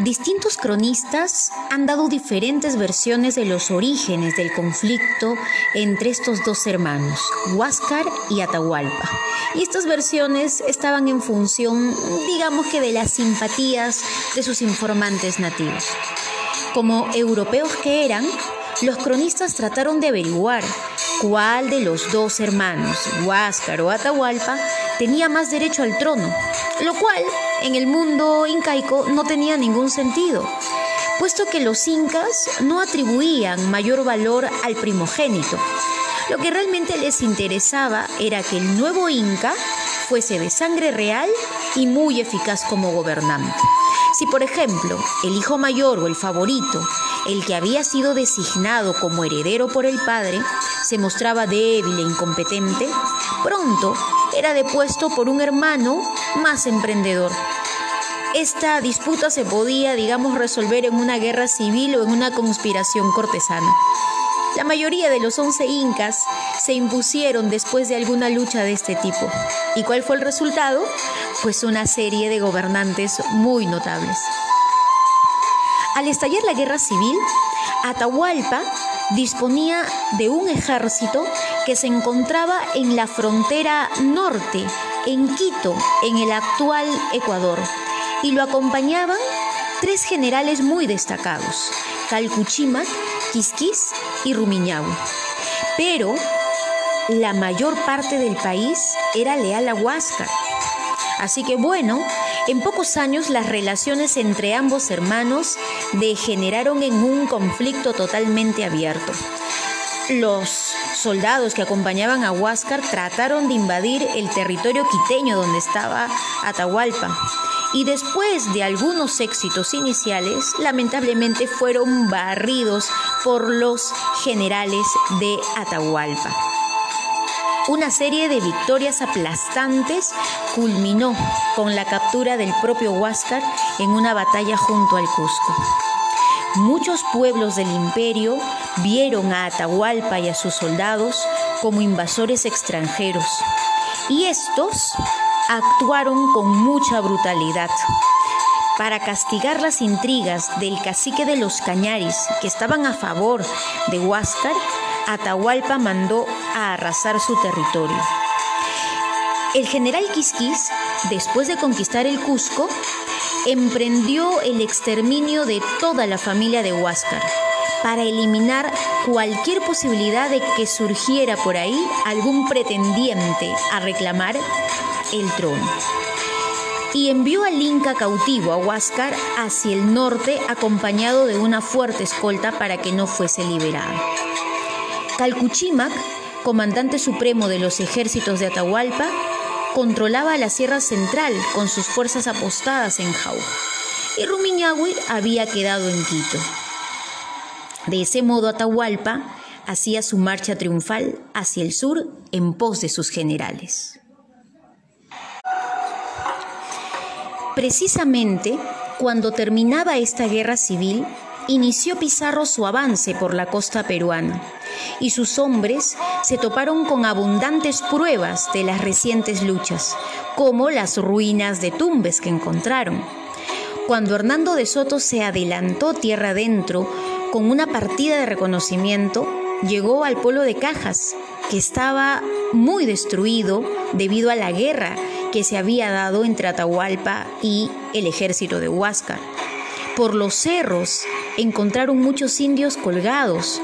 Distintos cronistas han dado diferentes versiones de los orígenes del conflicto entre estos dos hermanos, Huáscar y Atahualpa. Y estas versiones estaban en función, digamos que, de las simpatías de sus informantes nativos. Como europeos que eran, los cronistas trataron de averiguar cuál de los dos hermanos, Huáscar o Atahualpa, tenía más derecho al trono, lo cual en el mundo incaico no tenía ningún sentido, puesto que los incas no atribuían mayor valor al primogénito. Lo que realmente les interesaba era que el nuevo inca fuese de sangre real y muy eficaz como gobernante. Si, por ejemplo, el hijo mayor o el favorito, el que había sido designado como heredero por el padre, se mostraba débil e incompetente, pronto era depuesto por un hermano más emprendedor. Esta disputa se podía, digamos, resolver en una guerra civil o en una conspiración cortesana. La mayoría de los once incas se impusieron después de alguna lucha de este tipo. ¿Y cuál fue el resultado? Pues una serie de gobernantes muy notables. Al estallar la guerra civil, Atahualpa disponía de un ejército que se encontraba en la frontera norte, en Quito, en el actual Ecuador, y lo acompañaban tres generales muy destacados, Calcuchimac, Quisquis y Rumiñahui. Pero la mayor parte del país era leal a Huáscar. Así que bueno, en pocos años las relaciones entre ambos hermanos degeneraron en un conflicto totalmente abierto. Los soldados que acompañaban a Huáscar trataron de invadir el territorio quiteño donde estaba Atahualpa y después de algunos éxitos iniciales, lamentablemente fueron barridos por los generales de Atahualpa. Una serie de victorias aplastantes culminó con la captura del propio Huáscar en una batalla junto al Cusco. Muchos pueblos del imperio vieron a Atahualpa y a sus soldados como invasores extranjeros, y estos actuaron con mucha brutalidad. Para castigar las intrigas del cacique de los Cañaris, que estaban a favor de Huáscar, Atahualpa mandó a arrasar su territorio. El general Quisquis, después de conquistar el Cusco, emprendió el exterminio de toda la familia de Huáscar para eliminar cualquier posibilidad de que surgiera por ahí algún pretendiente a reclamar el trono. Y envió al Inca cautivo a Huáscar hacia el norte acompañado de una fuerte escolta para que no fuese liberado. Calcuchimac, comandante supremo de los ejércitos de Atahualpa, controlaba la Sierra Central con sus fuerzas apostadas en Jauja, y Rumiñahui había quedado en Quito. De ese modo Atahualpa hacía su marcha triunfal hacia el sur en pos de sus generales. Precisamente cuando terminaba esta guerra civil, inició Pizarro su avance por la costa peruana y sus hombres se toparon con abundantes pruebas de las recientes luchas, como las ruinas de Tumbes que encontraron. Cuando Hernando de Soto se adelantó tierra adentro con una partida de reconocimiento, llegó al pueblo de Cajas, que estaba muy destruido debido a la guerra que se había dado entre Atahualpa y el ejército de Huáscar. Por los cerros encontraron muchos indios colgados,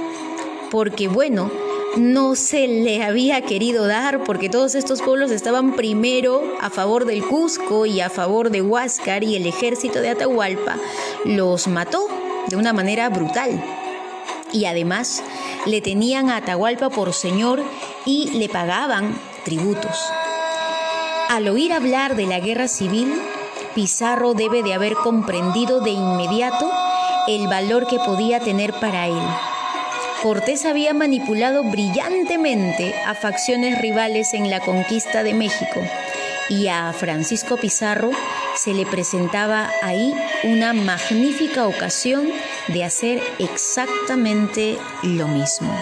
porque bueno, no se le había querido dar porque todos estos pueblos estaban primero a favor del Cusco y a favor de Huáscar y el ejército de Atahualpa los mató de una manera brutal. Y además le tenían a Atahualpa por señor y le pagaban tributos. Al oír hablar de la guerra civil, Pizarro debe de haber comprendido de inmediato el valor que podía tener para él. Cortés había manipulado brillantemente a facciones rivales en la conquista de México y a Francisco Pizarro se le presentaba ahí una magnífica ocasión de hacer exactamente lo mismo.